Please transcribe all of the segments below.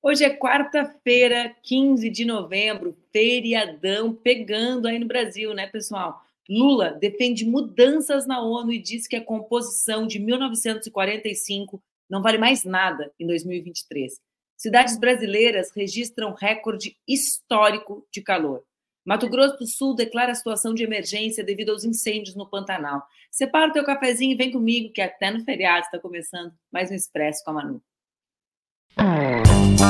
Hoje é quarta-feira, 15 de novembro, feriadão pegando aí no Brasil, né, pessoal? Lula defende mudanças na ONU e diz que a composição de 1945 não vale mais nada em 2023. Cidades brasileiras registram recorde histórico de calor. Mato Grosso do Sul declara situação de emergência devido aos incêndios no Pantanal. Separa o teu cafezinho e vem comigo, que até no feriado está começando mais um Expresso com a Manu. Bom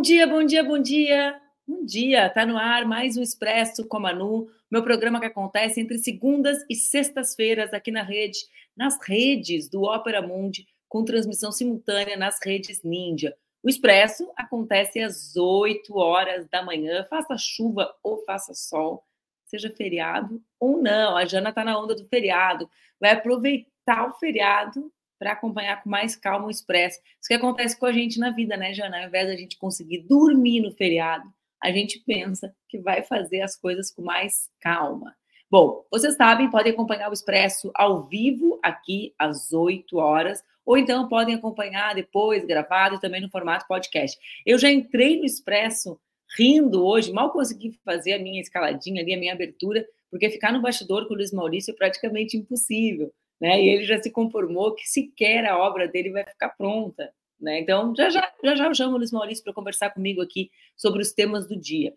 dia, bom dia, bom dia. Bom dia, tá no ar mais um Expresso com a Manu, meu programa que acontece entre segundas e sextas-feiras aqui na rede, nas redes do Ópera Mundi, com transmissão simultânea nas redes Ninja. O Expresso acontece às 8 horas da manhã, faça chuva ou faça sol, seja feriado ou não. A Jana está na onda do feriado, vai aproveitar o feriado para acompanhar com mais calma o Expresso. Isso que acontece com a gente na vida, né, Jana? Ao invés da gente conseguir dormir no feriado, a gente pensa que vai fazer as coisas com mais calma. Bom, vocês sabem, podem acompanhar o Expresso ao vivo aqui às 8 horas ou então podem acompanhar depois, gravado, também no formato podcast. Eu já entrei no Expresso rindo hoje, mal consegui fazer a minha escaladinha ali, a minha abertura, porque ficar no bastidor com o Luiz Maurício é praticamente impossível, né? E ele já se conformou que sequer a obra dele vai ficar pronta, né? Então, já já, já, já chamo o Luiz Maurício para conversar comigo aqui sobre os temas do dia.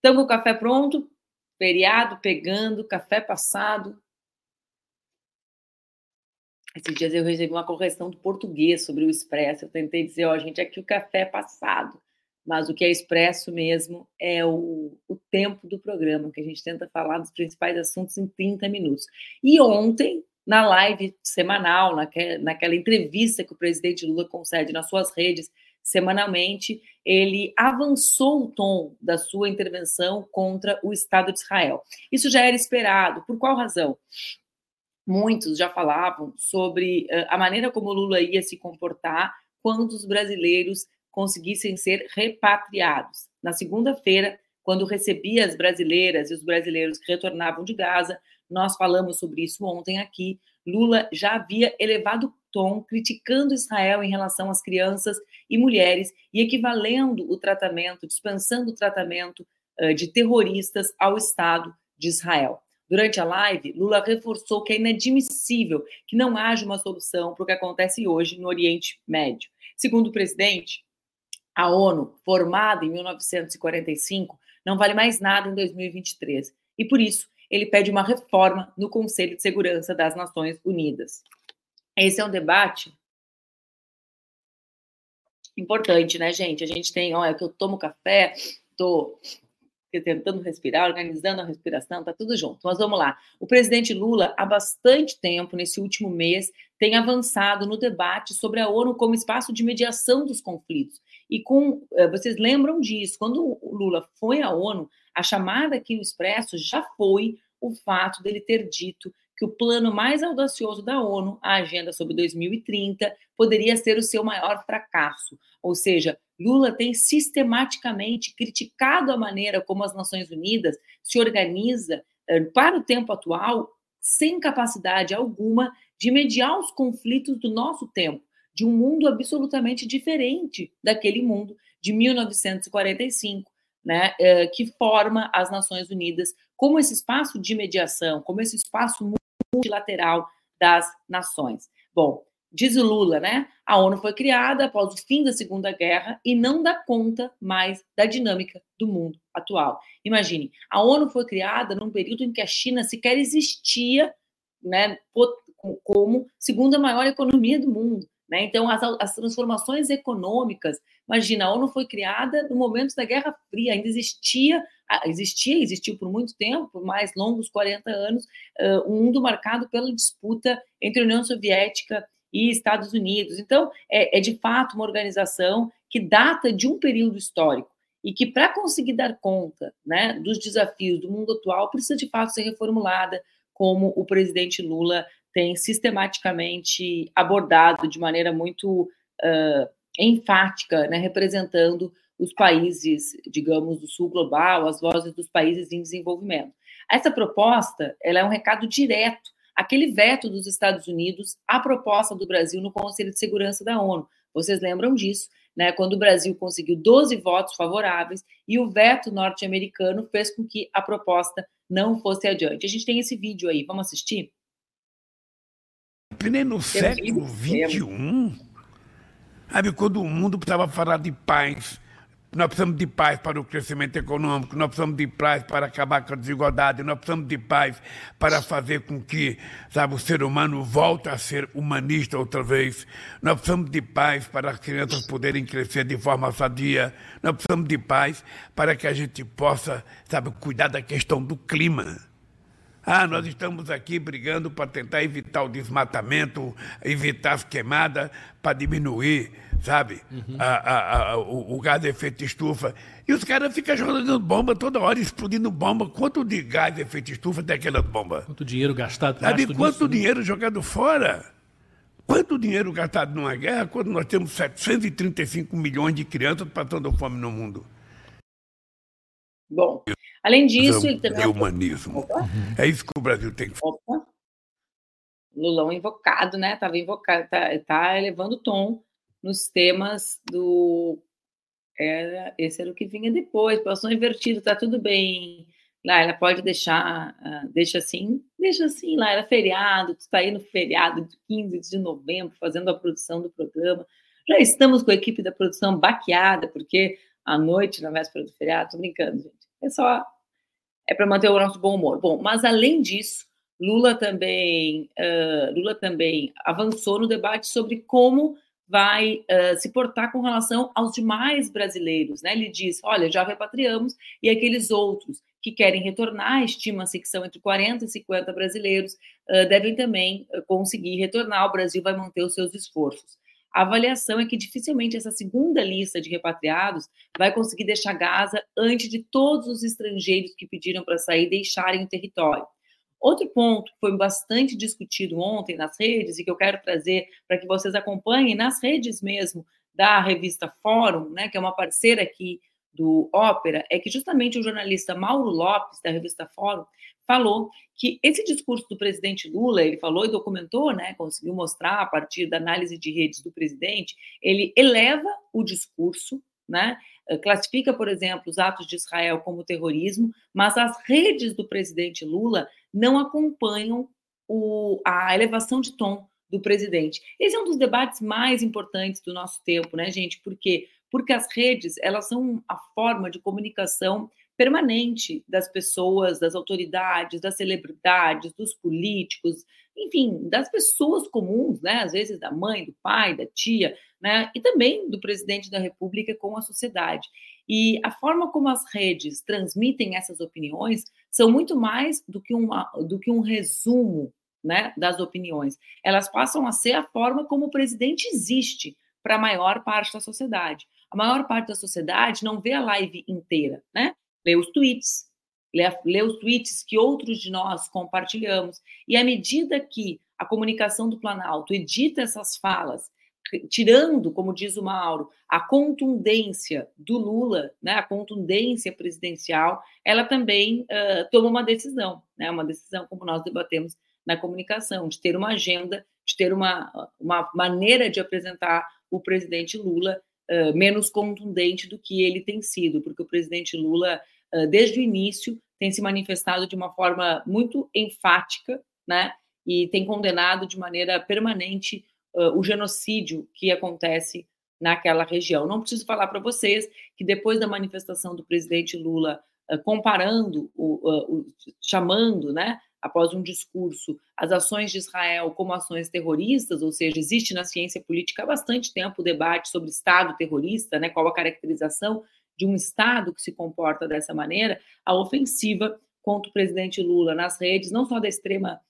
Então, com o café pronto, feriado pegando, café passado, esses dias eu recebi uma correção do português sobre o expresso. Eu tentei dizer, ó, gente, aqui o café é passado, mas o que é expresso mesmo é o, o tempo do programa, que a gente tenta falar dos principais assuntos em 30 minutos. E ontem, na live semanal, naquela, naquela entrevista que o presidente Lula concede nas suas redes semanalmente, ele avançou o tom da sua intervenção contra o Estado de Israel. Isso já era esperado. Por qual razão? muitos já falavam sobre uh, a maneira como Lula ia se comportar quando os brasileiros conseguissem ser repatriados. Na segunda-feira, quando recebia as brasileiras e os brasileiros que retornavam de Gaza, nós falamos sobre isso ontem aqui. Lula já havia elevado tom, criticando Israel em relação às crianças e mulheres e equivalendo o tratamento, dispensando o tratamento uh, de terroristas ao Estado de Israel. Durante a live, Lula reforçou que é inadmissível que não haja uma solução para o que acontece hoje no Oriente Médio. Segundo o presidente, a ONU, formada em 1945, não vale mais nada em 2023 e, por isso, ele pede uma reforma no Conselho de Segurança das Nações Unidas. Esse é um debate importante, né, gente? A gente tem, olha, que eu tomo café, estou tentando respirar, organizando a respiração, tá tudo junto. Mas vamos lá. O presidente Lula, há bastante tempo, nesse último mês, tem avançado no debate sobre a ONU como espaço de mediação dos conflitos. E com eh, vocês lembram disso? Quando o Lula foi à ONU, a chamada aqui no Expresso já foi o fato dele ter dito que o plano mais audacioso da ONU, a Agenda sobre 2030, poderia ser o seu maior fracasso. Ou seja, Lula tem sistematicamente criticado a maneira como as Nações Unidas se organiza eh, para o tempo atual, sem capacidade alguma de mediar os conflitos do nosso tempo, de um mundo absolutamente diferente daquele mundo de 1945, né, eh, que forma as Nações Unidas como esse espaço de mediação, como esse espaço multilateral das nações. Bom, diz o Lula, né? A ONU foi criada após o fim da Segunda Guerra e não dá conta mais da dinâmica do mundo atual. Imagine, a ONU foi criada num período em que a China sequer existia, né, como segunda maior economia do mundo. Né? Então, as, as, transformações econômicas, imagina, a ONU foi criada no momento da Guerra Fria, ainda existia, existia, existiu por muito tempo, por mais longos 40 anos, uh, um mundo marcado pela disputa entre União Soviética e Estados Unidos. Então, é, é de fato uma organização que data de um período histórico e que, para conseguir dar conta né, dos desafios do mundo atual, precisa de fato ser reformulada, como o presidente Lula tem sistematicamente abordado de maneira muito uh, enfática, né, representando os países, digamos, do sul global, as vozes dos países em desenvolvimento. Essa proposta ela é um recado direto aquele veto dos Estados Unidos à proposta do Brasil no Conselho de Segurança da ONU. Vocês lembram disso, né? Quando o Brasil conseguiu 12 votos favoráveis e o veto norte-americano fez com que a proposta não fosse adiante. A gente tem esse vídeo aí, vamos assistir? Nem no século XXI, sabe, quando o mundo precisava falar de paz, nós precisamos de paz para o crescimento econômico, nós precisamos de paz para acabar com a desigualdade, nós precisamos de paz para fazer com que sabe, o ser humano volte a ser humanista outra vez. Nós precisamos de paz para as crianças poderem crescer de forma sadia. Nós precisamos de paz para que a gente possa sabe, cuidar da questão do clima. Ah, nós estamos aqui brigando para tentar evitar o desmatamento, evitar as queimadas, para diminuir, sabe, uhum. a, a, a, o, o, gás de efeito estufa. E os caras ficam jogando bomba toda hora, explodindo bomba. Quanto de gás de efeito estufa tem aquela bomba? Quanto dinheiro gastado? Sabe quanto né? dinheiro né? jogado fora? Quanto dinheiro gastado numa guerra quando nós temos 735 milhões de crianças passando fome no mundo? Bom, além disso, ele também. É humanismo. É isso que o Brasil tem que fazer. Lulão invocado, né? Estava invocado, tá, tá elevando o tom nos temas do. Era, esse era o que vinha depois, passou invertido, tá tudo bem. Lá, ela pode deixar, uh, deixa assim, deixa assim, lá era feriado, tu está aí no feriado de 15 de novembro, fazendo a produção do programa. Já estamos com a equipe da produção baqueada, porque à noite, na véspera do feriado, tô brincando, gente. É só. É para manter o nosso bom humor. Bom, mas além disso, Lula também, uh, Lula também avançou no debate sobre como vai uh, se portar com relação aos demais brasileiros. Né? Ele diz: olha, já repatriamos, e aqueles outros que querem retornar, estima-se que são entre 40 e 50 brasileiros, uh, devem também conseguir retornar. O Brasil vai manter os seus esforços a avaliação é que dificilmente essa segunda lista de repatriados vai conseguir deixar Gaza antes de todos os estrangeiros que pediram para sair deixarem o território. Outro ponto que foi bastante discutido ontem nas redes e que eu quero trazer para que vocês acompanhem nas redes mesmo da revista Fórum, né, que é uma parceira aqui do Ópera, é que justamente o jornalista Mauro Lopes, da revista Fórum, falou que esse discurso do presidente Lula, ele falou e documentou, né, conseguiu mostrar a partir da análise de redes do presidente, ele eleva o discurso, né, eh, classifica, por exemplo, os atos de Israel como terrorismo, mas as redes do presidente Lula não acompanham o, a elevação de tom do presidente. Esse é um dos debates mais importantes do nosso tempo, né, gente? Por quê? Porque as redes, elas são a forma de comunicação permanente das pessoas, das autoridades, das celebridades, dos políticos, enfim, das pessoas comuns, né? Às vezes da mãe, do pai, da tia, né? E também do presidente da República com a sociedade. E a forma como as redes transmitem essas opiniões são muito mais do que, uma, do que um resumo né, das opiniões. Elas passam a ser a forma como o presidente existe para a maior parte da sociedade. A maior parte da sociedade não vê a live inteira, né? lê os tweets, lê, lê os tweets que outros de nós compartilhamos. E à medida que a comunicação do Planalto edita essas falas, tirando, como diz o Mauro, a contundência do Lula, né, a contundência presidencial, ela também uh, toma uma decisão, né, uma decisão, como nós debatemos na comunicação, de ter uma agenda, de ter uma, uma maneira de apresentar o presidente Lula uh, menos contundente do que ele tem sido, porque o presidente Lula desde o início, tem se manifestado de uma forma muito enfática, né? E tem condenado de maneira permanente o genocídio que acontece naquela região. Não preciso falar para vocês que depois da manifestação do presidente Lula comparando, o, o, chamando, né, após um discurso, as ações de Israel como ações terroristas, ou seja, existe na ciência política há bastante tempo o debate sobre Estado terrorista, né, qual a caracterização de um Estado que se comporta dessa maneira, a ofensiva contra o presidente Lula nas redes, não só da extrema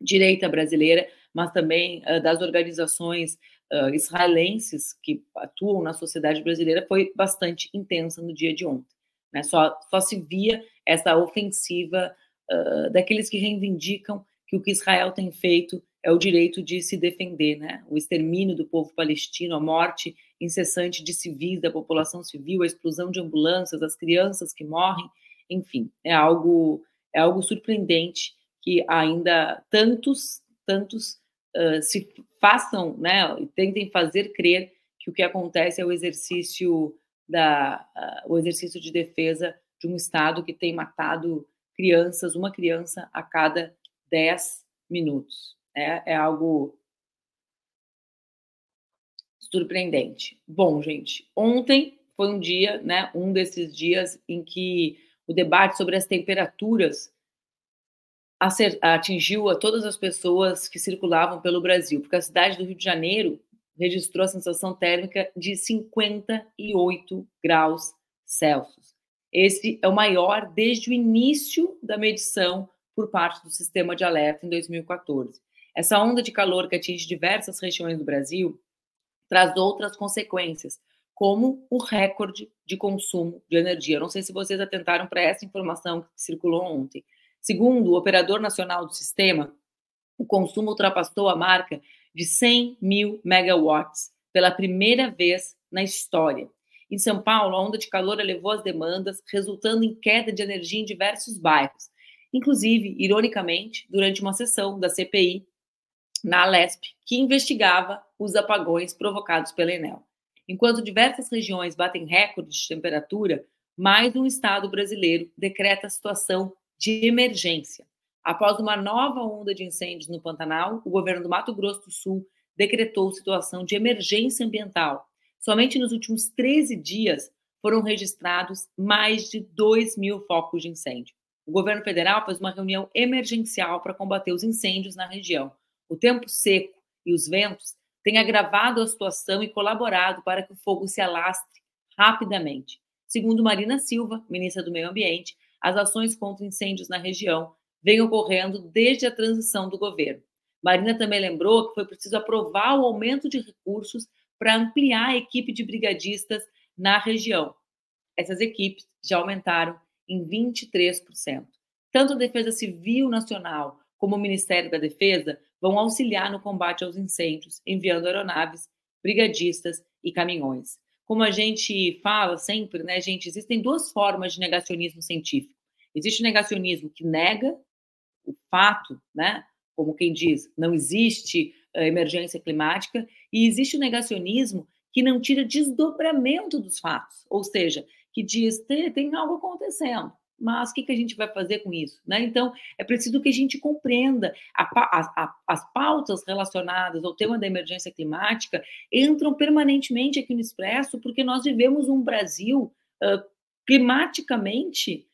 direita brasileira, mas também uh, das organizações uh, israelenses que atuam na sociedade brasileira, foi bastante intensa no dia de ontem. Né? Só, só se via essa ofensiva uh, daqueles que reivindicam que o que Israel tem feito é o direito de se defender, né? O extermínio do povo palestino, a morte incessante de civis, da população civil, a explosão de ambulâncias, as crianças que morrem, enfim, é algo é algo surpreendente que ainda tantos tantos uh, se façam, né, e tentem fazer crer que o que acontece é o exercício da uh, o exercício de defesa de um estado que tem matado crianças, uma criança a cada 10 minutos. É, é algo surpreendente. Bom, gente, ontem foi um dia, né, um desses dias em que o debate sobre as temperaturas atingiu a todas as pessoas que circulavam pelo Brasil, porque a cidade do Rio de Janeiro registrou a sensação térmica de 58 graus Celsius. Esse é o maior desde o início da medição por parte do sistema de alerta em 2014. Essa onda de calor que atinge diversas regiões do Brasil traz outras consequências, como o recorde de consumo de energia. não sei se vocês atentaram para essa informação que circulou ontem. Segundo o operador nacional do sistema, o consumo ultrapassou a marca de 100 mil megawatts pela primeira vez na história. Em São Paulo, a onda de calor elevou as demandas, resultando em queda de energia em diversos bairros. Inclusive, ironicamente, durante uma sessão da CPI na Alesp, que investigava os apagões provocados pela Enel. Enquanto diversas regiões batem recordes de temperatura, mais um estado brasileiro decreta a situação de emergência. Após uma nova onda de incêndios no Pantanal, o governo do Mato Grosso do Sul decretou situação de emergência ambiental. Somente nos últimos 13 dias foram registrados mais de 2 mil focos de incêndio. O governo federal fez uma reunião emergencial para combater os incêndios na região. O tempo seco e os ventos têm agravado a situação e colaborado para que o fogo se alastre rapidamente. Segundo Marina Silva, ministra do Meio Ambiente, as ações contra incêndios na região vêm ocorrendo desde a transição do governo. Marina também lembrou que foi preciso aprovar o aumento de recursos para ampliar a equipe de brigadistas na região. Essas equipes já aumentaram em 23%. Tanto a Defesa Civil Nacional como o Ministério da Defesa vão auxiliar no combate aos incêndios, enviando aeronaves, brigadistas e caminhões. Como a gente fala sempre, né, gente, existem duas formas de negacionismo científico. Existe o negacionismo que nega o fato, né, como quem diz, não existe emergência climática, e existe o negacionismo que não tira desdobramento dos fatos, ou seja, que diz tem, tem algo acontecendo mas o que, que a gente vai fazer com isso? Né? Então, é preciso que a gente compreenda a, a, a, as pautas relacionadas ao tema da emergência climática entram permanentemente aqui no Expresso, porque nós vivemos um Brasil uh, climaticamente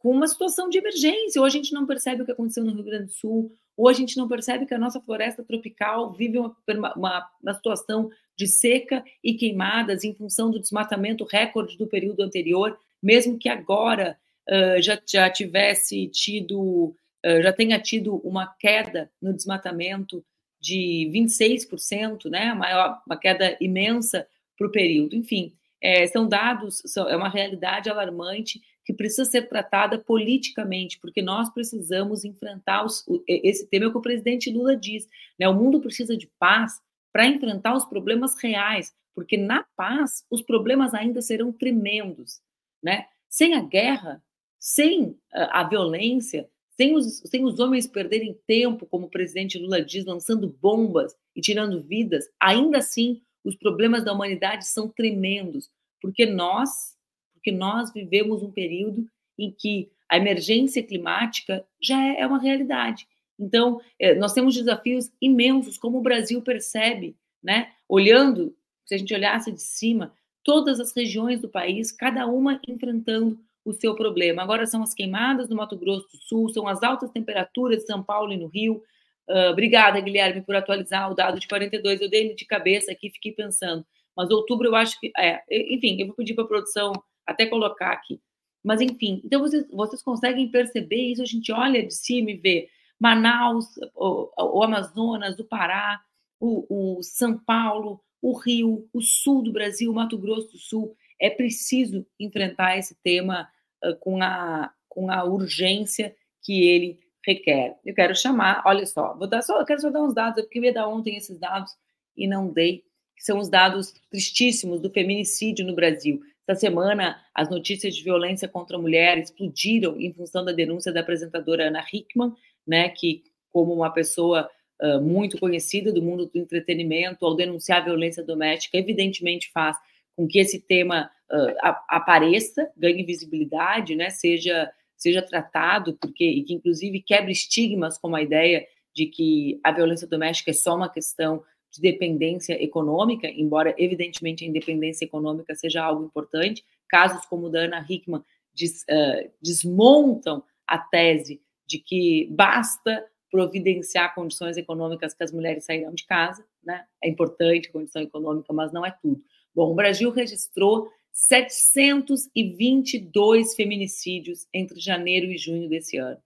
com uma situação de emergência, ou a gente não percebe o que aconteceu no Rio Grande do Sul, ou a gente não percebe que a nossa floresta tropical vive uma, uma, uma situação de seca e queimadas em função do desmatamento recorde do período anterior mesmo que agora uh, já, já tivesse tido, uh, já tenha tido uma queda no desmatamento de 26%, né, maior, uma queda imensa para o período. Enfim, é, são dados, são, é uma realidade alarmante que precisa ser tratada politicamente, porque nós precisamos enfrentar os, esse tema é o que o presidente Lula diz, né? O mundo precisa de paz para enfrentar os problemas reais, porque na paz os problemas ainda serão tremendos né? Sem a guerra, sem a violência, sem os, sem os homens perderem tempo, como o presidente Lula diz, lançando bombas e tirando vidas, ainda assim os problemas da humanidade são tremendos, porque nós, porque nós vivemos um período em que a emergência climática já é, é uma realidade. Então, é, nós temos desafios imensos, como o Brasil percebe, né? Olhando, se a gente olhasse de cima, todas as regiões do país, cada uma enfrentando o seu problema. Agora são as queimadas no Mato Grosso do Sul, são as altas temperaturas de São Paulo e no Rio. Uh, obrigada, Guilherme, por atualizar o dado de 42. Eu dei de cabeça aqui, fiquei pensando. Mas outubro eu acho que. É, enfim, eu vou pedir para a produção até colocar aqui. Mas, enfim, então vocês, vocês conseguem perceber isso? A gente olha de cima e vê Manaus, o, o Amazonas, o Pará, o, o São Paulo, o Rio, o sul do Brasil, Mato Grosso do Sul. É preciso enfrentar esse tema uh, com, a, com a urgência que ele requer. Eu quero chamar, olha só, vou dar só, eu quero só dar uns dados, porque eu ia dar ontem esses dados e não dei, que são os dados tristíssimos do feminicídio no Brasil. Essa semana, as notícias de violência contra a mulher explodiram em função da denúncia da apresentadora Ana Hickman, né, que, como uma pessoa uh, muito conhecida do mundo do entretenimento, ao denunciar a violência doméstica, evidentemente faz com que esse tema uh, apareça, ganhe visibilidade, né, seja seja tratado, porque e que inclusive quebre estigmas como a ideia de que a violência doméstica é só uma questão de dependência econômica, embora evidentemente a independência econômica seja algo importante. Casos como o da Ana Hickman des, uh, desmontam a tese de que basta providenciar condições econômicas que as mulheres sairão de casa, né? É importante a condição econômica, mas não é tudo. Bom, o Brasil registrou 722 feminicídios entre janeiro e junho desse ano.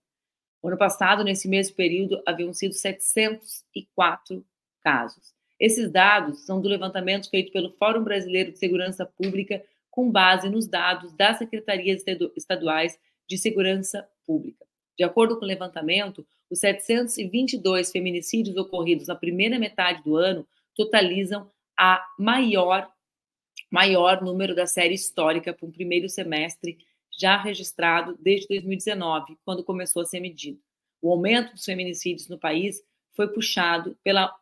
O ano passado, nesse mesmo período, haviam sido 704 casos. Esses dados são do levantamento feito pelo Fórum Brasileiro de Segurança Pública, com base nos dados das secretarias estaduais de segurança pública. De acordo com o levantamento, os 722 feminicídios ocorridos na primeira metade do ano totalizam a maior maior número da série histórica para um primeiro semestre já registrado desde 2019, quando começou a ser medido. O aumento dos feminicídios no país foi puxado pela,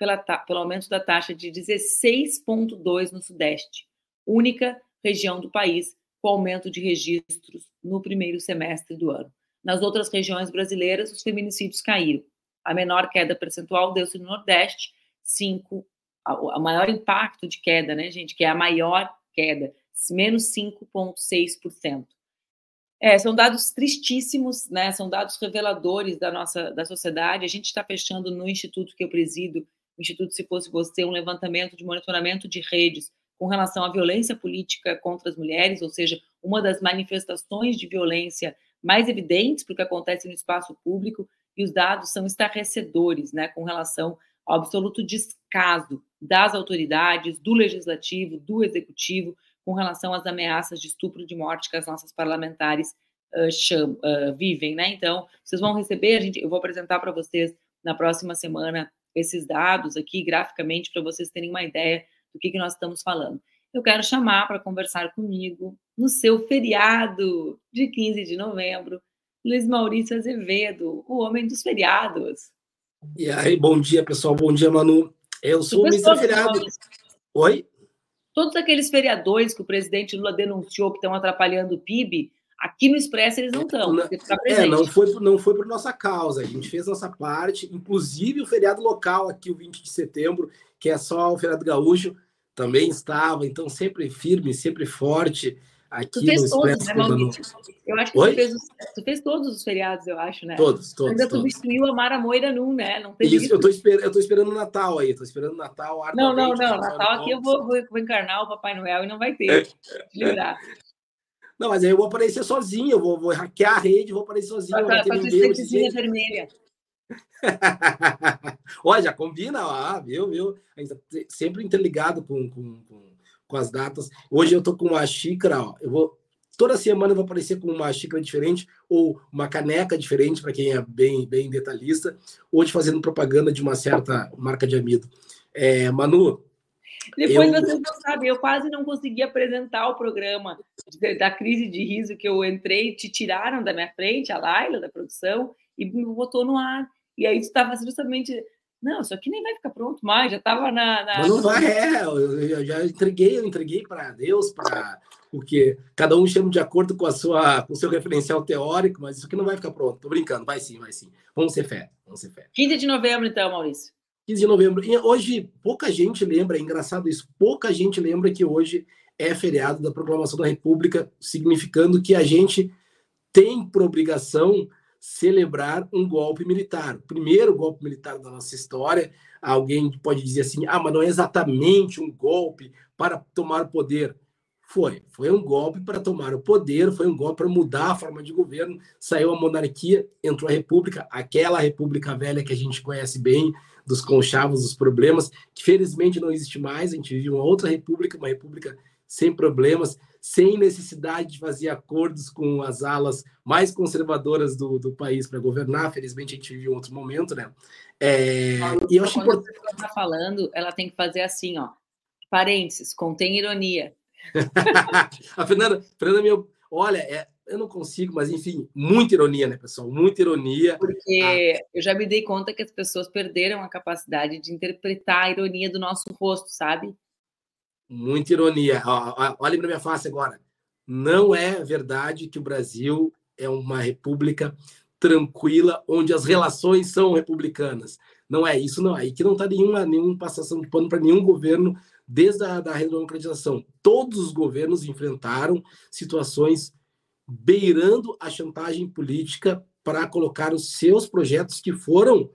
pela, pelo aumento da taxa de 16,2 no Sudeste, única região do país com aumento de registros no primeiro semestre do ano. Nas outras regiões brasileiras, os feminicídios caíram. A menor queda percentual deu-se no Nordeste, 5 o maior impacto de queda, né, gente, que é a maior queda, menos 5,6%. É, são dados tristíssimos, né? São dados reveladores da nossa da sociedade. A gente está fechando no instituto que eu presido, o Instituto Se Fosse Você, um levantamento de monitoramento de redes com relação à violência política contra as mulheres, ou seja, uma das manifestações de violência mais evidentes porque acontece no espaço público, e os dados são estarrecedores, né, com relação ao absoluto descaso das autoridades, do legislativo, do executivo, com relação às ameaças de estupro de morte que as nossas parlamentares uh, cham, uh, vivem, né? Então, vocês vão receber, gente, eu vou apresentar para vocês na próxima semana esses dados aqui graficamente para vocês terem uma ideia do que, que nós estamos falando. Eu quero chamar para conversar comigo no seu feriado de 15 de novembro, Luiz Maurício Azevedo, o homem dos feriados. E aí, bom dia, pessoal. Bom dia, Manu. Eu sou o ministro feriado. Oi? Todos aqueles feriadores que o presidente Lula denunciou que estão atrapalhando o PIB, aqui no Expresso eles não estão. É, não foi, não foi por nossa causa. A gente fez nossa parte, inclusive o feriado local aqui, o 20 de setembro, que é só o feriado gaúcho, também estava. Então, sempre firme, sempre forte aqui tu fez no todos, né? Eu acho que tu fez, tu fez, todos os feriados, eu acho, né? Todos, todos. Ainda substituiu a Mara Moira num, né? Não tem isso, isso. Eu, tô esperando, eu tô esperando o Natal aí, tô esperando o Natal. Não, não, não. Natal aqui eu vou, vou, vou, encarnar o Papai Noel e não vai ter. livrar. Não, mas aí eu vou aparecer sozinho, eu vou, vou hackear a rede, vou aparecer sozinho. Vermelha. Olha, já combina, ah, viu, viu? Sempre interligado com, com, com com as datas. Hoje eu tô com uma xícara, ó, eu vou toda semana eu vou aparecer com uma xícara diferente ou uma caneca diferente para quem é bem bem detalhista, hoje fazendo propaganda de uma certa marca de amido. É, Manu, depois eu... vocês não sabem, eu quase não consegui apresentar o programa da crise de riso que eu entrei, te tiraram da minha frente, a Laila da produção, e me botou no ar. E aí estava justamente não, isso aqui nem vai ficar pronto mais, já estava na, na, Mas não vai, é, eu, já entreguei, eu entreguei para Deus, para o que cada um chama de acordo com a sua, com o seu referencial teórico, mas isso aqui não vai ficar pronto. Tô brincando, vai sim, vai sim. Vamos ser fé, vamos ser fé. 15 de novembro, então, Maurício. 15 de novembro. E hoje, pouca gente lembra, é engraçado isso, pouca gente lembra que hoje é feriado da proclamação da República, significando que a gente tem por obrigação celebrar um golpe militar. O primeiro golpe militar da nossa história. Alguém pode dizer assim: ah, mas não é exatamente um golpe para tomar o poder. Foi. Foi um golpe para tomar o poder, foi um golpe para mudar a forma de governo. Saiu a monarquia, entrou a república, aquela república velha que a gente conhece bem, dos conchavos, dos problemas, que felizmente não existe mais. A gente vive uma outra república, uma república sem problemas, sem necessidade de fazer acordos com as alas mais conservadoras do, do país para governar. Felizmente, a gente vive um outro momento, né? É, e eu acho importante. Quando a pessoa está falando, ela tem que fazer assim, ó. Parênteses, contém ironia. a Fernanda, Fernanda, meu, olha, é, eu não consigo, mas enfim, muita ironia, né, pessoal? Muita ironia. Porque ah. eu já me dei conta que as pessoas perderam a capacidade de interpretar a ironia do nosso rosto, sabe? Muita ironia. Olhem para minha face agora. Não é verdade que o Brasil é uma república tranquila, onde as relações são republicanas. Não é isso, não. Aí que não está nenhuma, nenhum passação de pano para nenhum governo desde a da redemocratização. Todos os governos enfrentaram situações beirando a chantagem política para colocar os seus projetos que foram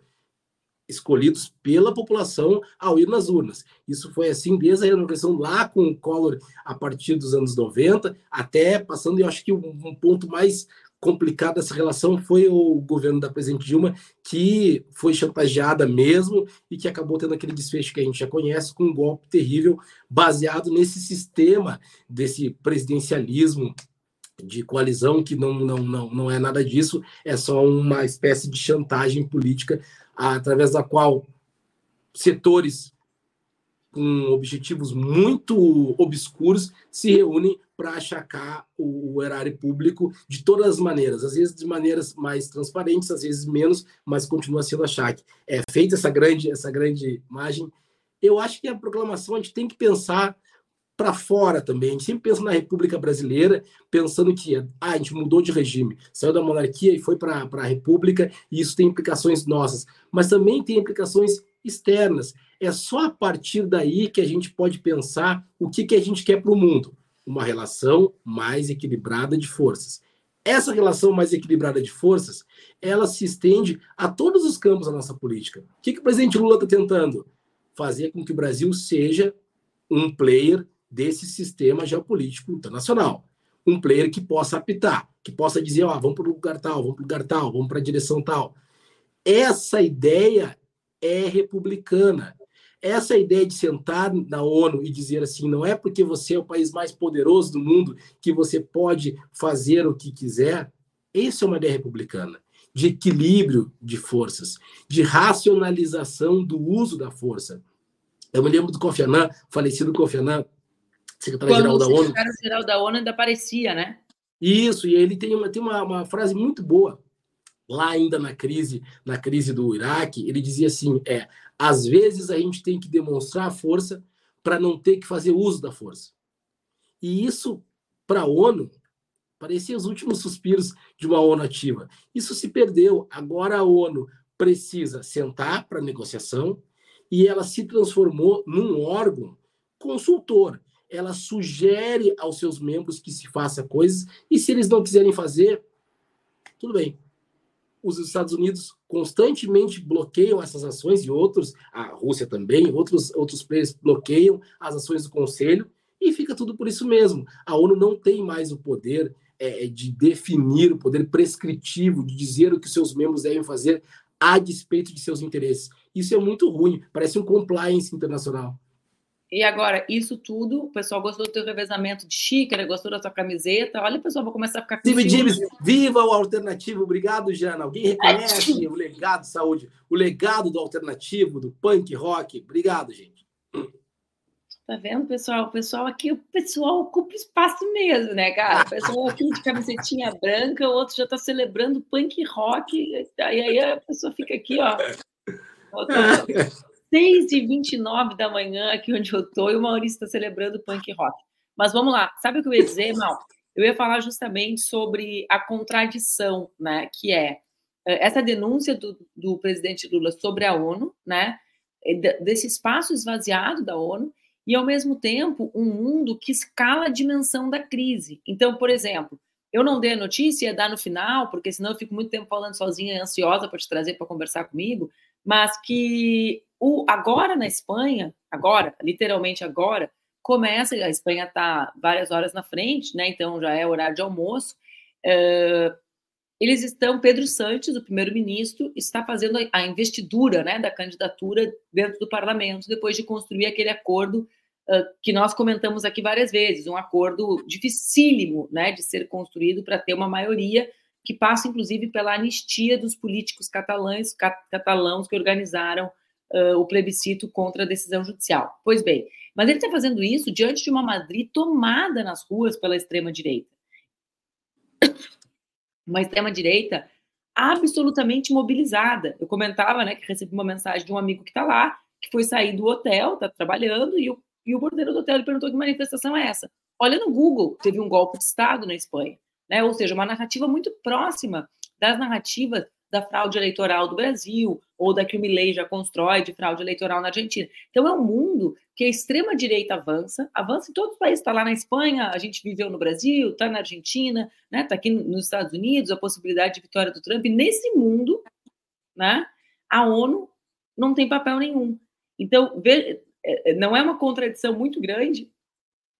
escolhidos pela população ao ir nas urnas. Isso foi assim desde a redemocratização lá com o Collor a partir dos anos 90, até passando, eu acho que um ponto mais complicado dessa relação foi o governo da presidente Dilma, que foi chantageada mesmo e que acabou tendo aquele desfecho que a gente já conhece, com um golpe terrível baseado nesse sistema desse presidencialismo de coalizão, que não, não, não, não é nada disso, é só uma espécie de chantagem política através da qual setores com objetivos muito obscuros se reúnem para achacar o, erário público de todas as maneiras, às vezes de maneiras mais transparentes, às vezes menos, mas continua sendo achaque. É feita essa grande essa grande imagem. Eu acho que a proclamação a gente tem que pensar para fora também. A gente sempre pensa na República Brasileira, pensando que ah, a gente mudou de regime, saiu da monarquia e foi para a República, e isso tem implicações nossas, mas também tem implicações externas. É só a partir daí que a gente pode pensar o que, que a gente quer para o mundo. Uma relação mais equilibrada de forças. Essa relação mais equilibrada de forças, ela se estende a todos os campos da nossa política. O que, que o presidente Lula está tentando? Fazer com que o Brasil seja um player desse sistema geopolítico internacional. Um player que possa apitar, que possa dizer, ó, oh, vamos para o lugar tal, vamos para o lugar tal, vamos para a direção tal. Essa ideia é republicana. Essa ideia de sentar na ONU e dizer assim, não é porque você é o país mais poderoso do mundo que você pode fazer o que quiser. Essa é uma ideia republicana de equilíbrio de forças, de racionalização do uso da força. Eu me lembro do Kofi Annan, falecido Kofi Annan, secretário-geral da ONU. O secretário-geral da ONU ainda aparecia, né? Isso, e ele tem uma, tem uma, uma frase muito boa lá ainda na crise, na crise do Iraque, ele dizia assim: é, às vezes a gente tem que demonstrar força para não ter que fazer uso da força. E isso, para a ONU, parecia os últimos suspiros de uma ONU ativa. Isso se perdeu. Agora a ONU precisa sentar para negociação e ela se transformou num órgão consultor. Ela sugere aos seus membros que se faça coisas e se eles não quiserem fazer, tudo bem, os Estados Unidos constantemente bloqueiam essas ações e outros, a Rússia também, outros, outros players bloqueiam as ações do Conselho e fica tudo por isso mesmo. A ONU não tem mais o poder é, é, de definir, o poder prescritivo, de dizer o que seus membros devem fazer a despeito de seus interesses. Isso é muito ruim, parece um compliance internacional. E agora, isso tudo, o pessoal gostou do teu revezamento de xícara, gostou da tua camiseta. Olha, pessoal vai começar a ficar com Steve James, viva o alternativo. Obrigado, Jana. Alguém reconhece o legado de saúde, o legado do alternativo, do punk rock? Obrigado, gente. Tá vendo, pessoal? O pessoal aqui, o pessoal ocupa espaço mesmo, né, cara? O pessoal aqui de camisetinha branca, o outro já tá celebrando punk rock, e aí a pessoa fica aqui, ó. Outra... 6 e 29 da manhã aqui onde eu estou e o Maurício está celebrando punk rock. Mas vamos lá, sabe o que eu ia dizer, Mal? Eu ia falar justamente sobre a contradição, né, que é eh, essa denúncia do, do presidente Lula sobre a ONU, né, desse espaço esvaziado da ONU, e ao mesmo tempo um mundo que escala a dimensão da crise. Então, por exemplo, eu não dei a notícia, ia dar no final, porque senão eu fico muito tempo falando sozinha ansiosa para te trazer para conversar comigo, mas que o, agora na Espanha, agora, literalmente agora, começa, a Espanha está várias horas na frente, né? Então já é horário de almoço. Uh, eles estão, Pedro Santos, o primeiro-ministro, está fazendo a investidura né, da candidatura dentro do parlamento, depois de construir aquele acordo que nós comentamos aqui várias vezes, um acordo dificílimo né, de ser construído para ter uma maioria que passa, inclusive, pela anistia dos políticos catalães, catalãos que organizaram uh, o plebiscito contra a decisão judicial. Pois bem, mas ele está fazendo isso diante de uma Madrid tomada nas ruas pela extrema-direita. Uma extrema-direita absolutamente mobilizada. Eu comentava né, que recebi uma mensagem de um amigo que está lá, que foi sair do hotel, está trabalhando, e o e o bordeiro do hotel perguntou que manifestação é essa. Olha no Google, teve um golpe de Estado na Espanha. Né? Ou seja, uma narrativa muito próxima das narrativas da fraude eleitoral do Brasil, ou da que o Milley já constrói de fraude eleitoral na Argentina. Então, é um mundo que a extrema-direita avança, avança em todos os países. Está lá na Espanha, a gente viveu no Brasil, está na Argentina, está né? Tá aqui nos Estados Unidos, a possibilidade de vitória do Trump. E nesse mundo, né, a ONU não tem papel nenhum. Então, é, é, não é uma contradição muito grande,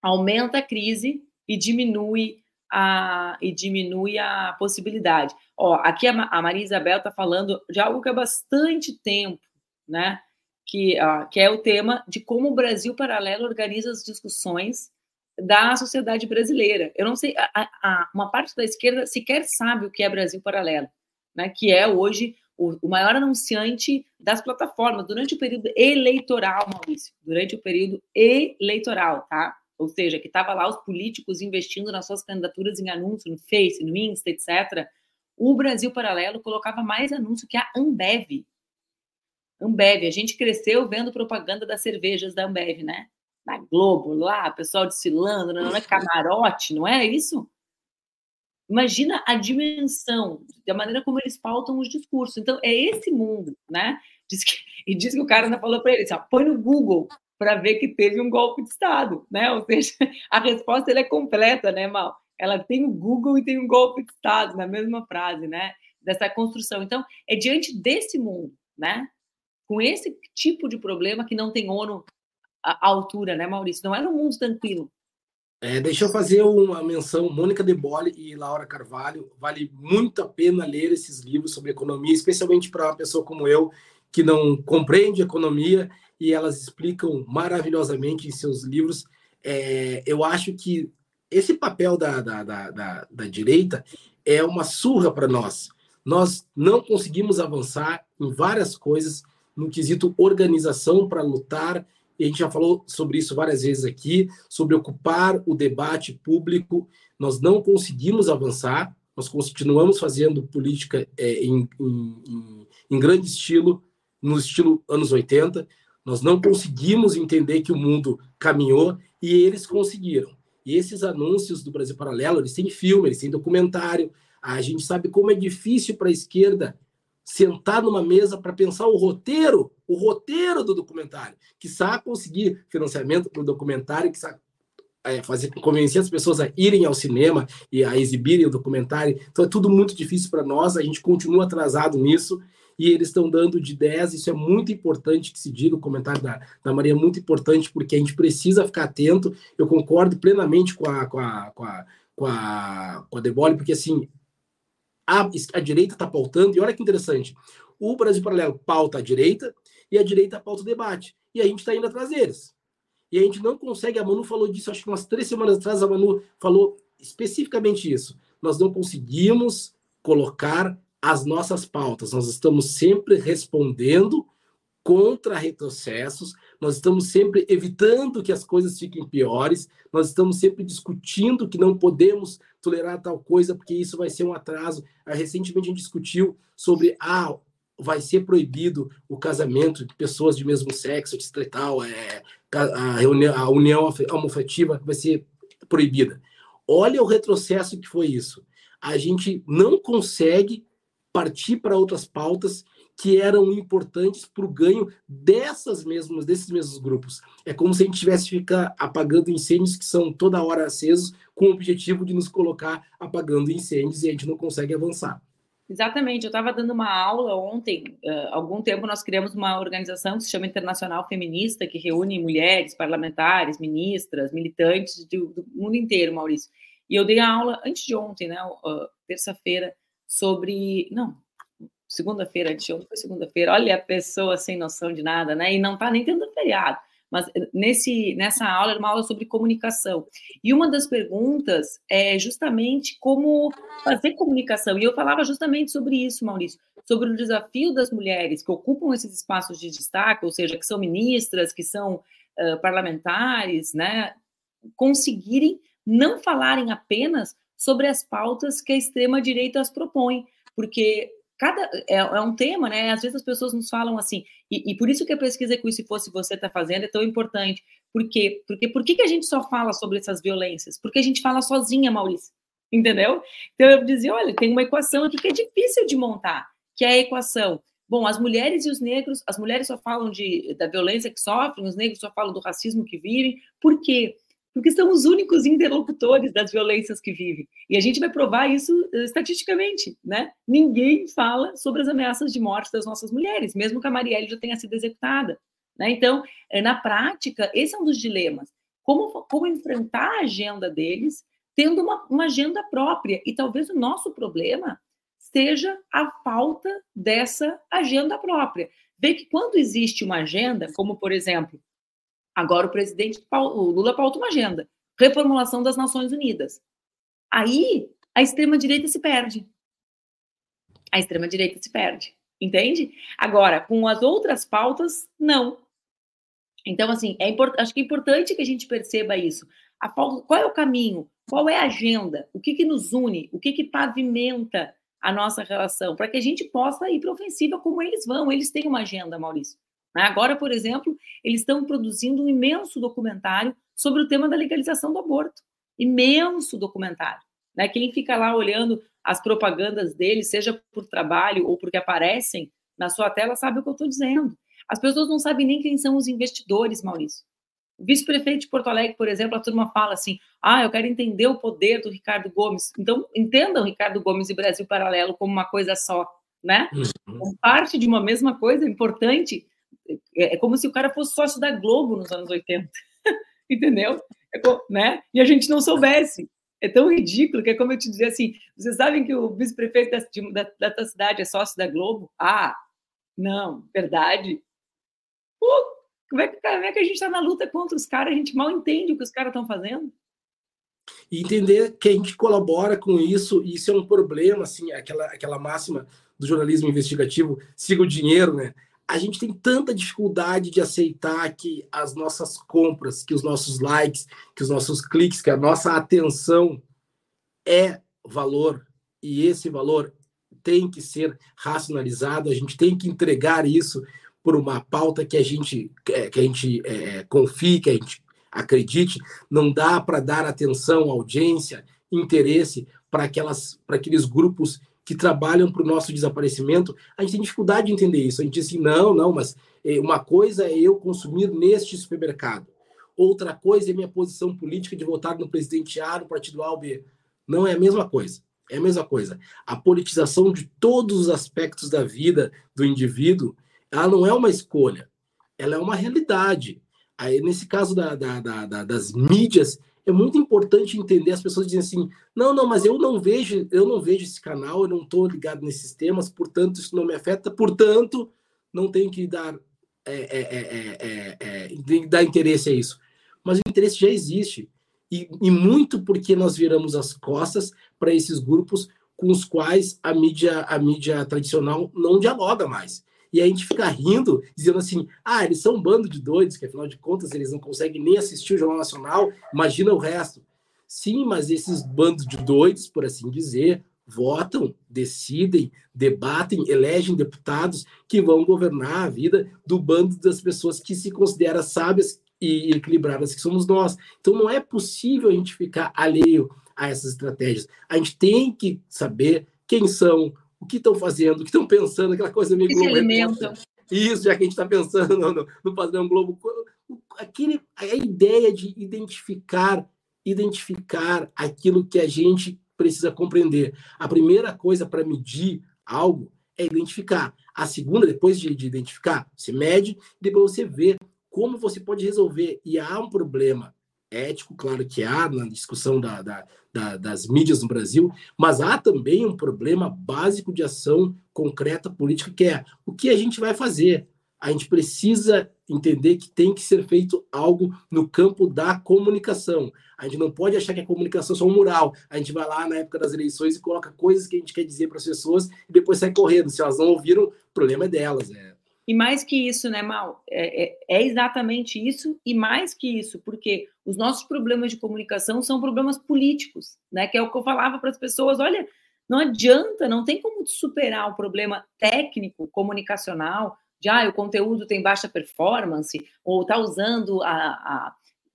aumenta a crise e diminui a, e diminui a possibilidade. Ó, aqui a, a Maria Isabel está falando de algo que há bastante tempo, né? Que, uh, que é o tema de como o Brasil Paralelo organiza as discussões da sociedade brasileira. Eu não sei, a, a, uma parte da esquerda sequer sabe o que é Brasil Paralelo, né? Que é hoje o, o maior anunciante das plataformas durante o período eleitoral, Maurício, durante o período eleitoral, tá? Ou seja, que estava lá os políticos investindo nas suas candidaturas em anúncio no Face, no Insta, etc. O Brasil Paralelo colocava mais anúncio que a Ambev. Ambev, a gente cresceu vendo propaganda das cervejas da Ambev, né? Na Globo, lá, pessoal desfilando, não é camarote, não é isso? Imagina a dimensão, da maneira como eles pautam os discursos. Então, é esse mundo, né? Diz que, e diz que o cara ainda falou para ele, assim, põe no Google para ver que teve um golpe de Estado, né? Ou seja, a resposta é completa, né, Mal? Ela tem o Google e tem um golpe de Estado na mesma frase, né? Dessa construção. Então, é diante desse mundo, né? Com esse tipo de problema que não tem ONU à altura, né, Maurício? Não é um mundo tranquilo, é, deixa eu fazer uma menção, Mônica De Bolle e Laura Carvalho. Vale muito a pena ler esses livros sobre economia, especialmente para uma pessoa como eu, que não compreende economia, e elas explicam maravilhosamente em seus livros. É, eu acho que esse papel da, da, da, da, da direita é uma surra para nós. Nós não conseguimos avançar em várias coisas no quesito organização para lutar e a gente já falou sobre isso várias vezes aqui, sobre ocupar o debate público. Nós não conseguimos avançar, nós continuamos fazendo política é, em, em, em grande estilo, no estilo anos 80. Nós não conseguimos entender que o mundo caminhou e eles conseguiram. E esses anúncios do Brasil Paralelo, eles têm filme, eles têm documentário. A gente sabe como é difícil para a esquerda sentar numa mesa para pensar o roteiro, o roteiro do documentário, que sabe conseguir financiamento para o documentário, que sabe é, fazer convencer as pessoas a irem ao cinema e a exibirem o documentário. Então é tudo muito difícil para nós, a gente continua atrasado nisso e eles estão dando de 10, isso é muito importante que se diga, o comentário da, da Maria é muito importante, porque a gente precisa ficar atento, eu concordo plenamente com a, com a, com a, com a, com a Debole, porque assim, a, a direita está pautando, e olha que interessante, o Brasil Paralelo pauta a direita e a direita pauta o debate. E a gente está indo atrás deles. E a gente não consegue, a Manu falou disso, acho que umas três semanas atrás, a Manu falou especificamente isso. Nós não conseguimos colocar as nossas pautas, nós estamos sempre respondendo contra retrocessos, nós estamos sempre evitando que as coisas fiquem piores, nós estamos sempre discutindo que não podemos tolerar tal coisa porque isso vai ser um atraso. Ah, recentemente a gente discutiu sobre ah, vai ser proibido o casamento de pessoas de mesmo sexo, etc. E tal, é, a, reunião, a união homoafetiva vai ser proibida. Olha o retrocesso que foi isso. A gente não consegue partir para outras pautas que eram importantes para o ganho dessas mesmas, desses mesmos grupos. É como se a gente tivesse que ficar apagando incêndios que são toda hora acesos, com o objetivo de nos colocar apagando incêndios e a gente não consegue avançar. Exatamente, eu estava dando uma aula ontem, uh, algum tempo nós criamos uma organização que se chama Internacional Feminista, que reúne mulheres, parlamentares, ministras, militantes do, do mundo inteiro, Maurício. E eu dei a aula antes de ontem, né, uh, terça-feira, sobre, não, segunda-feira, de foi segunda-feira, olha a pessoa sem noção de nada, né, e não está nem tendo feriado. mas nesse, nessa aula era uma aula sobre comunicação. E uma das perguntas é justamente como fazer comunicação. E eu falava justamente sobre isso, Maurício, sobre o desafio das mulheres que ocupam esses espaços de destaque, ou seja, que são ministras, que são uh, parlamentares, né, conseguirem não falarem apenas sobre as pautas que a extrema-direita propõe, porque cada é, é, um tema, né? Às vezes as pessoas nos falam assim, e, e por isso que a pesquisa que Se Fosse Você está fazendo é tão importante. Por quê? Porque por que, que a gente só fala sobre essas violências? Porque a gente fala sozinha, Maurício. Entendeu? Então eu dizia, olha, tem uma equação aqui que é difícil de montar, que é a equação. Bom, as mulheres e os negros, as mulheres só falam de, da violência que sofrem, os negros só falam do racismo que vivem. Por quê? Porque são os únicos interlocutores das violências que vivem. E a gente vai provar isso uh, estatisticamente, né? Ninguém fala sobre as ameaças de morte das nossas mulheres, mesmo que a Marielle já tenha sido executada. Né? Então, eh, na prática, esse é um dos dilemas. Como, como enfrentar a agenda deles tendo uma, uma agenda própria? E talvez o nosso problema seja a falta dessa agenda própria. Ver que quando existe uma agenda, como, por exemplo, Agora o presidente o Lula pauta uma agenda, reformulação das Nações Unidas. Aí a extrema direita se perde. A extrema direita se perde, entende? Agora, com as outras pautas, não. Então, assim, é acho que é importante que a gente perceba isso. Pauta... Qual é o caminho? Qual é a agenda? O que, que nos une? O que, que pavimenta a nossa relação? Para que a gente possa ir para ofensiva como eles vão. Eles têm uma agenda, Maurício. Né? Agora, por exemplo, eles estão produzindo um imenso documentário sobre o tema da legalização do aborto. Imenso documentário. Né? Quem fica lá olhando as propagandas deles, seja por trabalho ou porque aparecem na sua tela, sabe o que eu estou dizendo. As pessoas não sabem nem quem são os investidores, Maurício. O vice-prefeito de Porto Alegre, por exemplo, a turma fala assim: ah, eu quero entender o poder do Ricardo Gomes. Então, entendam Ricardo Gomes e Brasil Paralelo como uma coisa só, né? Uhum. Como parte de uma mesma coisa importante é, é como se o cara fosse sócio da Globo nos anos 80, entendeu? É como, né? E a gente não soubesse. É tão ridículo que é como eu te dizer assim: vocês sabem que o vice-prefeito da, da, da cidade é sócio da Globo? Ah, não, verdade. Pô, como é, que, como é que a gente está na luta contra os caras? A gente mal entende o que os caras estão fazendo. E entender que a gente colabora com isso, isso é um problema, assim, aquela, aquela máxima do jornalismo investigativo, siga o dinheiro, né? A gente tem tanta dificuldade de aceitar que as nossas compras, que os nossos likes, que os nossos cliques, que a nossa atenção é valor. E esse valor tem que ser racionalizado, a gente tem que entregar isso por uma pauta que a gente é, que a gente é, confie, que a gente acredite, não dá para dar atenção, audiência, interesse para aqueles grupos que trabalham para o nosso desaparecimento, a gente tem dificuldade de entender isso. A gente diz assim, não, não, mas é, uma coisa é eu consumir neste supermercado, outra coisa é minha posição política de votar no presidente A, no partido A ou B. Não é a mesma coisa. É a mesma coisa. A politização de todos os aspectos da vida do indivíduo, ela não é uma escolha, ela é uma realidade. Aí, nesse caso da, da, da, das mídias, é muito importante entender as pessoas dizem assim não não mas eu não vejo eu não vejo esse canal eu não estou ligado nesses temas portanto isso não me afeta portanto não tenho que dar é, é, é, dar interesse a isso. Mas o interesse já existe. E, e muito porque nós viramos as costas para esses grupos com os quais a mídia a mídia tradicional não dialoga mais e a gente fica rindo, dizendo assim: ah, eles são um bando de doidos, que afinal de contas eles não conseguem nem assistir o Jornal Nacional, imagina o resto. Sim, mas esses bandos de doidos, por assim dizer, votam, decidem, debatem, elegem deputados que vão governar a vida do bando das pessoas que se consideram sábias e equilibradas que somos nós. Então não é possível a gente ficar alheio a essas estratégias. A gente tem que saber quem são, o que estão fazendo, o que estão pensando, aquela coisa meio Globo. alimentam. Isso, já que a gente está pensando no, no, padrão Globo. Aquele, a ideia de identificar, identificar aquilo que a gente precisa compreender. A primeira coisa para medir algo é identificar. A segunda, depois de, de identificar, você mede, depois você vê como você pode resolver. E há um problema ético, claro que há na discussão da, da, da, das mídias no Brasil, mas há também um problema básico de ação concreta política, que é o que a gente vai fazer. A gente precisa entender que tem que ser feito algo no campo da comunicação. A gente não pode achar que a comunicação é só um mural. A gente vai lá na época das eleições e coloca coisas que a gente quer dizer para as pessoas e depois sai correndo. Se elas não ouviram, o problema é delas. É. E mais que isso, né, Mal? É, é, é, exatamente isso, e mais que isso, porque os nossos problemas de comunicação são problemas políticos, né? Que é o que eu falava para as pessoas: olha, não adianta, não tem como superar o problema técnico, comunicacional, de ah, o conteúdo tem baixa performance, ou está usando a, a,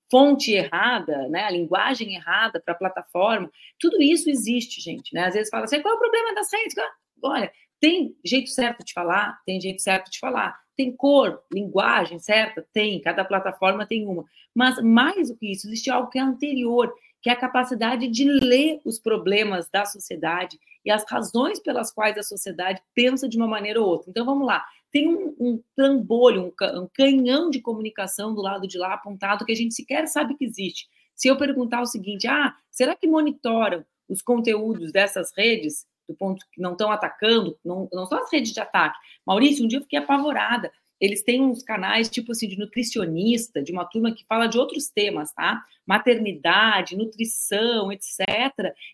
fonte errada, né, a linguagem errada para a plataforma. Tudo isso existe, gente. Né? Às vezes fala assim, qual é o problema das redes? Olha, tem jeito certo de falar? Tem jeito certo de falar. Tem cor, linguagem certa? Tem. Cada plataforma tem uma. Mas mais do que isso, existe algo que é anterior, que é a capacidade de ler os problemas da sociedade e as razões pelas quais a sociedade pensa de uma maneira ou outra. Então vamos lá tem um, um trambolho, um, um canhão de comunicação do lado de lá apontado que a gente sequer sabe que existe. Se eu perguntar o seguinte, ah, será que monitoram os conteúdos dessas redes, do ponto que não estão atacando, não, não são as redes de ataque? Maurício, um dia eu fiquei apavorada. Eles têm uns canais, tipo assim, de nutricionista, de uma turma que fala de outros temas, tá? Maternidade, nutrição, etc.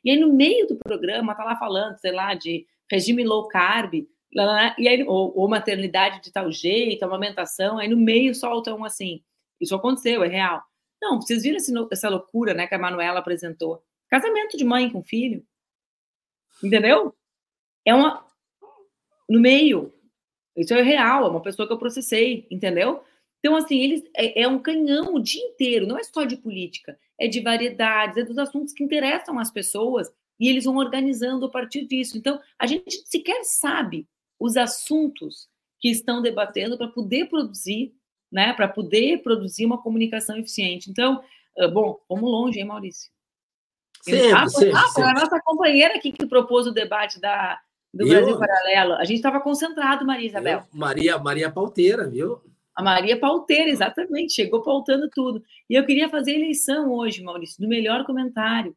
E aí, no meio do programa, tá lá falando, sei lá, de regime low carb, e aí, ou, ou, maternidade de tal jeito, amamentação, aí no meio soltam assim, isso aconteceu, é real. Não, vocês viram essa loucura, né, que a Manuela apresentou? Casamento de mãe com filho. Entendeu? É uma. No meio. Isso é real, é uma pessoa que eu processei, entendeu? Então, assim, eles é, é, um canhão o dia inteiro, não é só de política, é de variedades, é dos assuntos que interessam as pessoas e eles vão organizando a partir disso. Então, a gente sequer sabe os assuntos que estão debatendo para poder produzir, né, para poder produzir uma comunicação eficiente. Então, uh, bom, vamos longe, hein, Maurício? Sempre, ah, sempre, ah, sempre. A nossa companheira aqui que propôs o debate da, do eu? Brasil Paralelo. A gente estava concentrado, Maria Isabel. Eu? Maria, Maria Pauteira, viu? A Maria Pauteira, exatamente, chegou pautando tudo. E eu queria fazer eleição hoje, Maurício, do melhor comentário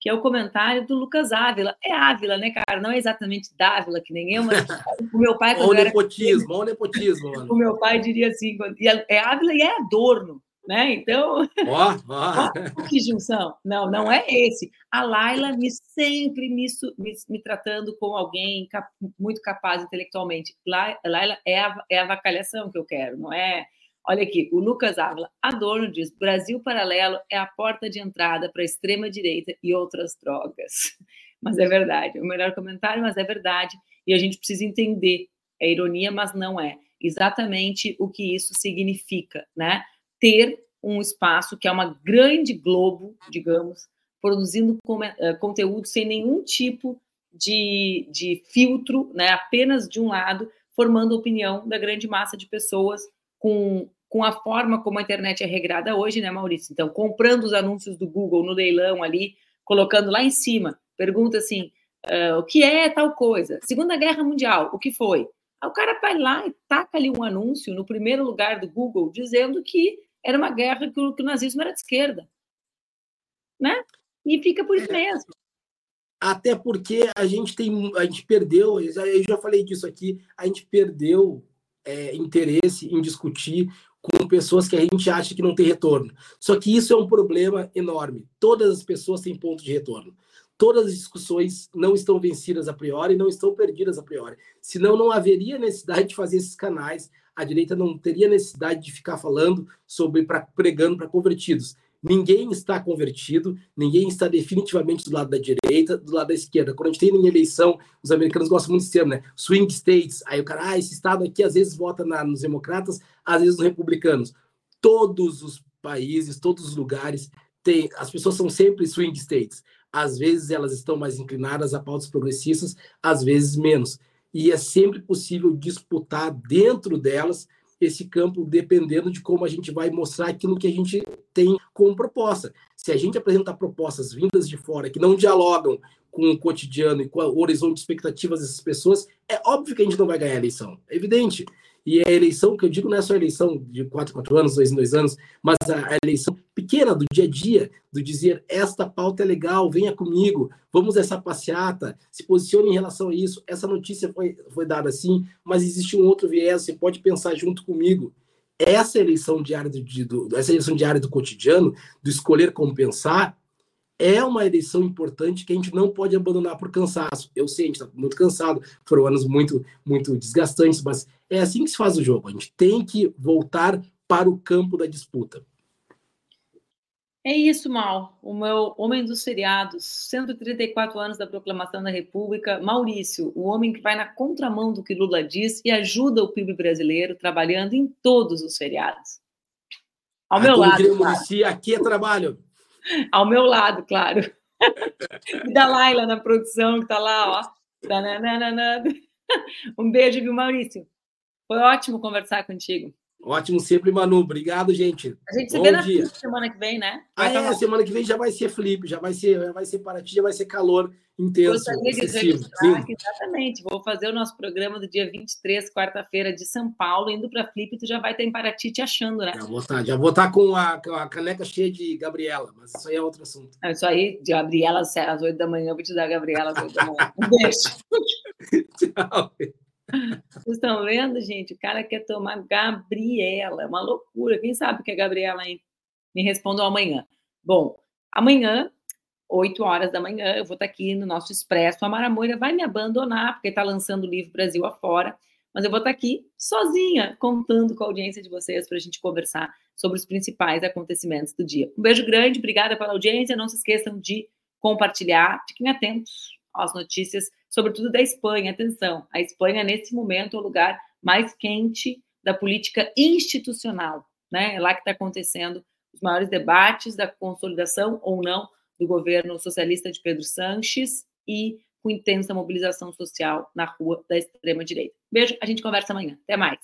que é o comentário do Lucas Ávila. É Ávila, né, cara? Não é exatamente Dávila, que nem eu, mas o meu pai... Olha o nepotismo, olha o nepotismo. Mano. O meu pai diria assim, é, é Ávila e é Adorno, né? Então... Ó, que junção. Não, não é esse. A Laila me sempre me, me, me tratando como alguém cap, muito capaz intelectualmente. Laila é a, é a vacalhação que eu quero, não é Olha aqui, o Lucas Ávila, Adorno diz: Brasil Paralelo é a porta de entrada para a extrema-direita e outras drogas. Mas é verdade, é o melhor comentário, mas é verdade. E a gente precisa entender. É ironia, mas não é. Exatamente o que isso significa, né? Ter um espaço que é uma grande globo, digamos, produzindo eh, conteúdo sem nenhum tipo de, de filtro, né? apenas de um lado, formando a opinião da grande massa de pessoas com, com a forma como a internet é regrada hoje, né, Maurício? Então, comprando os anúncios do Google no leilão ali, colocando lá em cima, pergunta assim: uh, o que é tal coisa? Segunda Guerra Mundial, o que foi? Aí o cara vai lá e taca ali um anúncio no primeiro lugar do Google dizendo que era uma guerra que o, que o nazismo era de esquerda. Né? E fica por isso é. mesmo. Até porque a gente tem, a gente perdeu, eu já falei disso aqui, a gente perdeu é, interesse em discutir com pessoas que a gente acha que não tem retorno. Só que isso é um problema enorme. Todas as pessoas têm ponto de retorno. Todas as discussões não estão vencidas a priori, não estão perdidas a priori. Senão, não haveria necessidade de fazer esses canais. A direita não teria necessidade de ficar falando sobre, pra, pregando para convertidos. Ninguém está convertido, ninguém está definitivamente do lado da direita, do lado da esquerda. Quando a gente tem em eleição, os americanos gostam muito desse termo, né? Swing states. Aí o cara, ah, esse estado aqui às vezes vota na, nos democratas, às vezes nos republicanos. Todos os países, todos os lugares, tem, as pessoas são sempre swing states. Às vezes elas estão mais inclinadas a pautas progressistas, às vezes menos. E é sempre possível disputar dentro delas esse campo dependendo de como a gente vai mostrar aquilo que a gente tem como proposta. Se a gente apresentar propostas vindas de fora que não dialogam com o cotidiano e com o horizonte de expectativas dessas pessoas, é óbvio que a gente não vai ganhar a eleição. É evidente. E a eleição, que eu digo, não é só a eleição de quatro, quatro anos, dois em dois anos, mas a eleição pequena do dia a dia, do dizer esta pauta é legal, venha comigo, vamos essa passeata, se posicione em relação a isso. Essa notícia foi, foi dada assim, mas existe um outro viés, você pode pensar junto comigo. essa eleição diária do, do, essa eleição diária do cotidiano, do escolher compensar, é uma eleição importante que a gente não pode abandonar por cansaço. Eu sei, a gente está muito cansado, foram anos muito, muito desgastantes, mas é assim que se faz o jogo. A gente tem que voltar para o campo da disputa. É isso, Mal. O meu homem dos feriados, 134 anos da proclamação da República, Maurício, o homem que vai na contramão do que Lula diz e ajuda o PIB brasileiro trabalhando em todos os feriados. Ao ah, meu lado. Claro. aqui é trabalho. Ao meu lado, claro. e da Laila na produção, que está lá, ó. Um beijo, viu, Maurício? Foi ótimo conversar contigo. Ótimo sempre, Manu. Obrigado, gente. A gente se Bom vê na dia. semana que vem, né? Ah, é, semana que vem já vai ser flip, já vai ser, já vai ser Paraty, já vai ser calor intenso, excessivo. exatamente. Vou fazer o nosso programa do dia 23, quarta-feira, de São Paulo, indo para Flip, tu já vai estar em Paraty te achando, né? Já vou estar, tá, já vou estar tá com, a, com a caneca cheia de Gabriela, mas isso aí é outro assunto. É, isso aí, de Gabriela às 8 da manhã, eu vou te dar a Gabriela às 8 da manhã. Um beijo. Tchau. Vocês estão vendo, gente? O cara quer tomar Gabriela. É uma loucura. Quem sabe o que é Gabriela, hein? Me respondam amanhã. Bom, amanhã, 8 horas da manhã, eu vou estar aqui no nosso Expresso. A Mara Moira vai me abandonar, porque está lançando o livro Brasil afora. Mas eu vou estar aqui sozinha, contando com a audiência de vocês para a gente conversar sobre os principais acontecimentos do dia. Um beijo grande, obrigada pela audiência. Não se esqueçam de compartilhar, fiquem atentos às notícias sobretudo da Espanha. Atenção, a Espanha, nesse momento, é o lugar mais quente da política institucional. Né? É lá que está acontecendo os maiores debates da consolidação ou não do governo socialista de Pedro Sanches e com intensa mobilização social na rua da extrema-direita. Beijo, a gente conversa amanhã. Até mais.